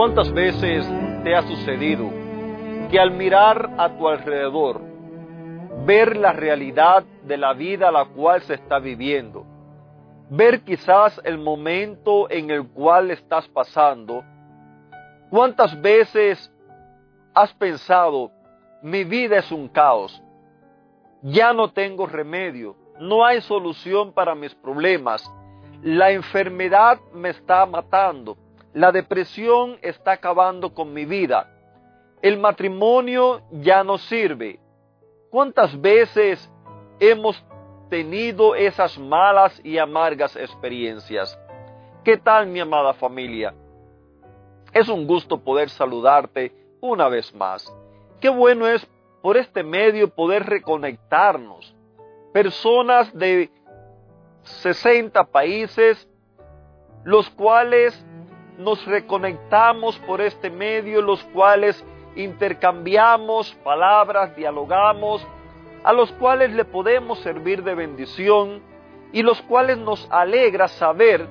¿Cuántas veces te ha sucedido que al mirar a tu alrededor, ver la realidad de la vida a la cual se está viviendo, ver quizás el momento en el cual estás pasando, cuántas veces has pensado, mi vida es un caos, ya no tengo remedio, no hay solución para mis problemas, la enfermedad me está matando, la depresión está acabando con mi vida. El matrimonio ya no sirve. ¿Cuántas veces hemos tenido esas malas y amargas experiencias? ¿Qué tal mi amada familia? Es un gusto poder saludarte una vez más. Qué bueno es por este medio poder reconectarnos. Personas de 60 países, los cuales nos reconectamos por este medio, los cuales intercambiamos palabras, dialogamos, a los cuales le podemos servir de bendición y los cuales nos alegra saber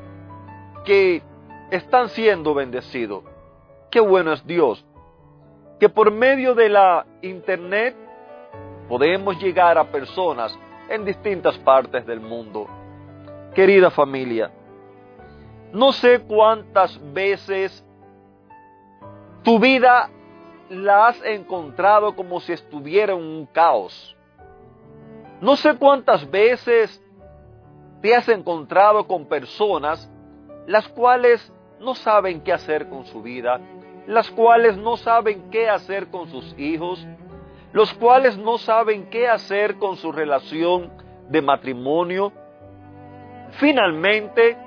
que están siendo bendecidos. Qué bueno es Dios, que por medio de la internet podemos llegar a personas en distintas partes del mundo. Querida familia, no sé cuántas veces tu vida la has encontrado como si estuviera en un caos. No sé cuántas veces te has encontrado con personas las cuales no saben qué hacer con su vida, las cuales no saben qué hacer con sus hijos, los cuales no saben qué hacer con su relación de matrimonio. Finalmente,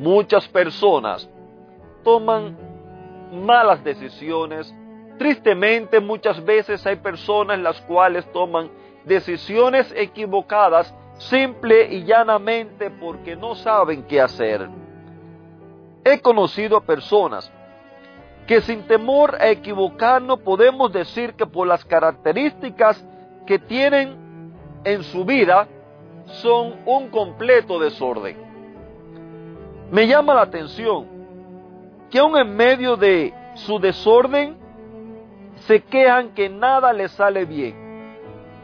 Muchas personas toman malas decisiones. Tristemente muchas veces hay personas las cuales toman decisiones equivocadas simple y llanamente porque no saben qué hacer. He conocido a personas que sin temor a equivocarnos podemos decir que por las características que tienen en su vida son un completo desorden. Me llama la atención que aún en medio de su desorden se quejan que nada les sale bien.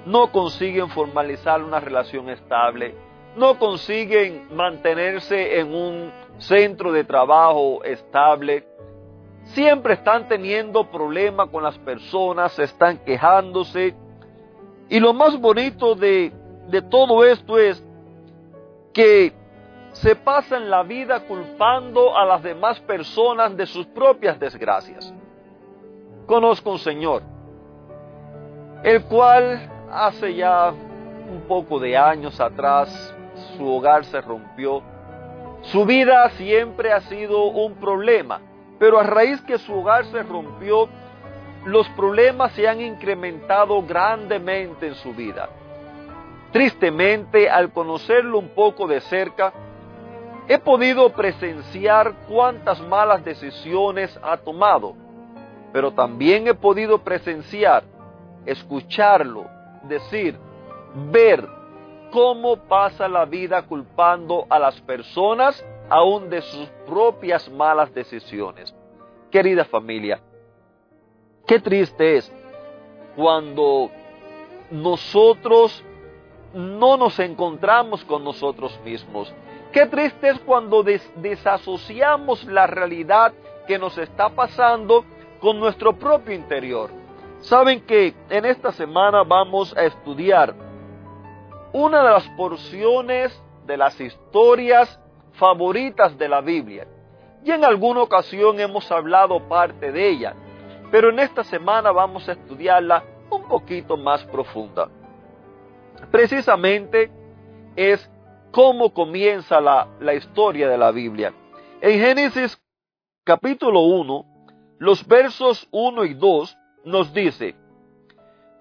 No consiguen formalizar una relación estable, no consiguen mantenerse en un centro de trabajo estable. Siempre están teniendo problemas con las personas, están quejándose. Y lo más bonito de, de todo esto es que se pasan la vida culpando a las demás personas de sus propias desgracias. Conozco un señor, el cual hace ya un poco de años atrás su hogar se rompió. Su vida siempre ha sido un problema, pero a raíz que su hogar se rompió, los problemas se han incrementado grandemente en su vida. Tristemente, al conocerlo un poco de cerca, He podido presenciar cuántas malas decisiones ha tomado, pero también he podido presenciar, escucharlo, decir, ver cómo pasa la vida culpando a las personas aún de sus propias malas decisiones. Querida familia, qué triste es cuando nosotros no nos encontramos con nosotros mismos Qué triste es cuando desasociamos la realidad que nos está pasando con nuestro propio interior. Saben que en esta semana vamos a estudiar una de las porciones de las historias favoritas de la Biblia. Y en alguna ocasión hemos hablado parte de ella, pero en esta semana vamos a estudiarla un poquito más profunda. Precisamente es cómo comienza la, historia de la Biblia. En Génesis capítulo 1, los versos 1 y 2 nos dice,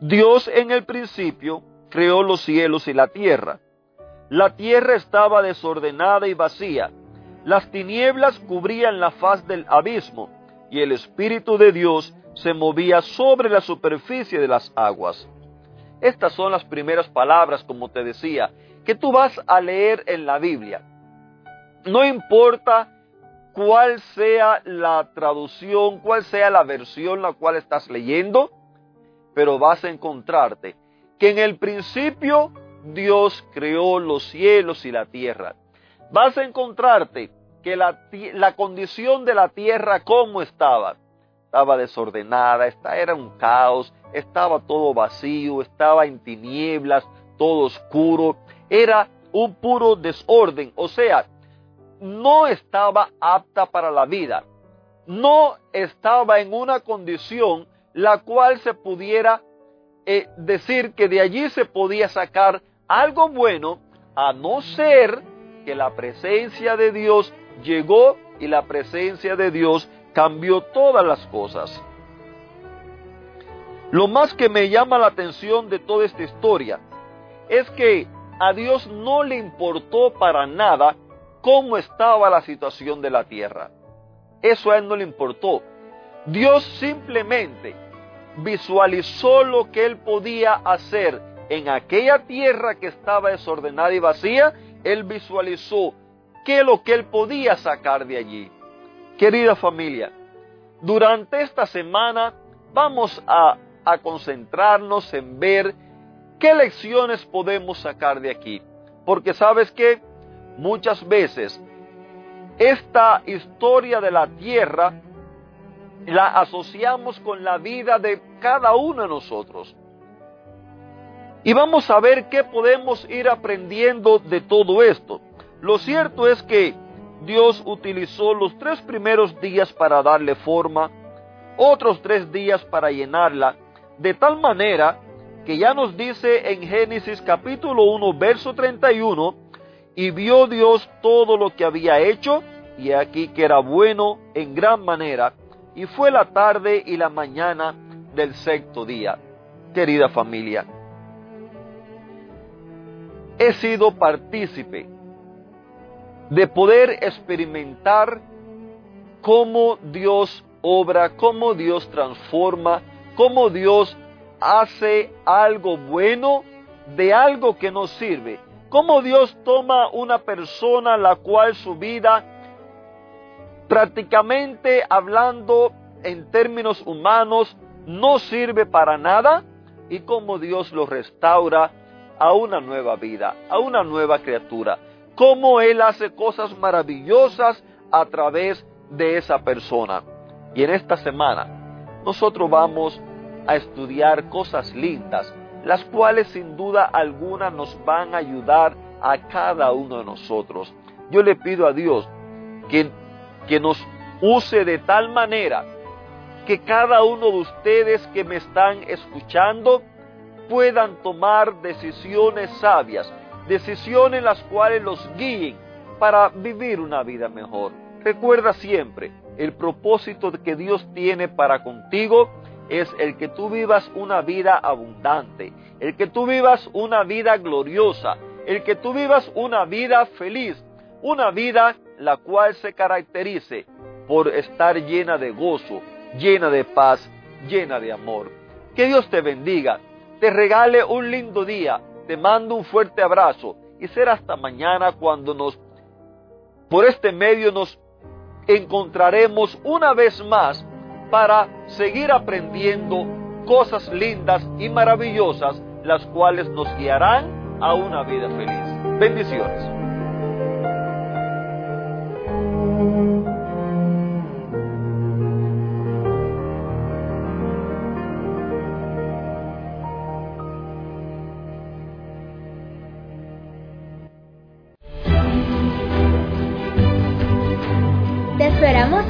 Dios en el principio creó los cielos y la tierra. La tierra estaba desordenada y vacía. Las tinieblas cubrían la faz del abismo y el Espíritu de Dios se movía sobre la superficie de las aguas. Estas son las primeras palabras, como te decía, que tú vas a leer en la Biblia. No importa cuál sea la traducción, cuál sea la versión la cual estás leyendo, pero vas a encontrarte que en el principio Dios creó los cielos y la tierra. Vas a encontrarte que la, la condición de la tierra, ¿cómo estaba? Estaba desordenada, esta era un caos, estaba todo vacío, estaba en tinieblas, todo oscuro, era un puro desorden, o sea, no estaba apta para la vida, no estaba en una condición la cual se pudiera eh, decir que de allí se podía sacar algo bueno, a no ser que la presencia de Dios llegó y la presencia de Dios cambió todas las cosas. Lo más que me llama la atención de toda esta historia es que a Dios no le importó para nada cómo estaba la situación de la tierra. Eso a él no le importó. Dios simplemente visualizó lo que él podía hacer en aquella tierra que estaba desordenada y vacía. Él visualizó qué lo que él podía sacar de allí. Querida familia, durante esta semana vamos a, concentrarnos en ver qué lecciones podemos sacar de aquí. Porque sabes que muchas veces esta historia de la tierra la asociamos con la vida de cada uno de nosotros. Y vamos a ver qué podemos ir aprendiendo de todo esto. Lo cierto es que Dios utilizó los tres primeros días para darle forma, otros tres días para llenarla, de tal manera que ya nos dice en Génesis capítulo 1, verso 31, y vio Dios todo lo que había hecho, y aquí que era bueno en gran manera, y fue la tarde y la mañana del sexto día. Querida familia, he sido partícipe de poder experimentar cómo Dios obra, cómo Dios transforma, cómo Dios hace algo bueno de algo que nos sirve. Cómo Dios toma una persona la cual su vida prácticamente hablando en términos humanos, no sirve para nada y cómo Dios lo restaura a una nueva vida, a una nueva criatura. Cómo Él hace cosas maravillosas a través de esa persona. Y en esta semana nosotros vamos a estudiar cosas lindas, las cuales sin duda alguna nos van a ayudar a cada uno de nosotros. Yo le pido a Dios que que nos use de tal manera que cada uno de ustedes que me están escuchando puedan tomar decisiones sabias, decisiones las cuales los guíen para vivir una vida mejor. Recuerda siempre, el propósito que Dios tiene para contigo es el que tú vivas una vida abundante, el que tú vivas una vida gloriosa, el que tú vivas una vida feliz, una vida la cual se caracterice por estar llena de gozo, llena de paz, llena de amor. Que Dios te bendiga, te regale un lindo día, te mando un fuerte abrazo y será hasta mañana cuando nos, por este medio nos encontraremos una vez más para seguir aprendiendo cosas lindas y maravillosas, las cuales nos guiarán a una vida feliz. Bendiciones.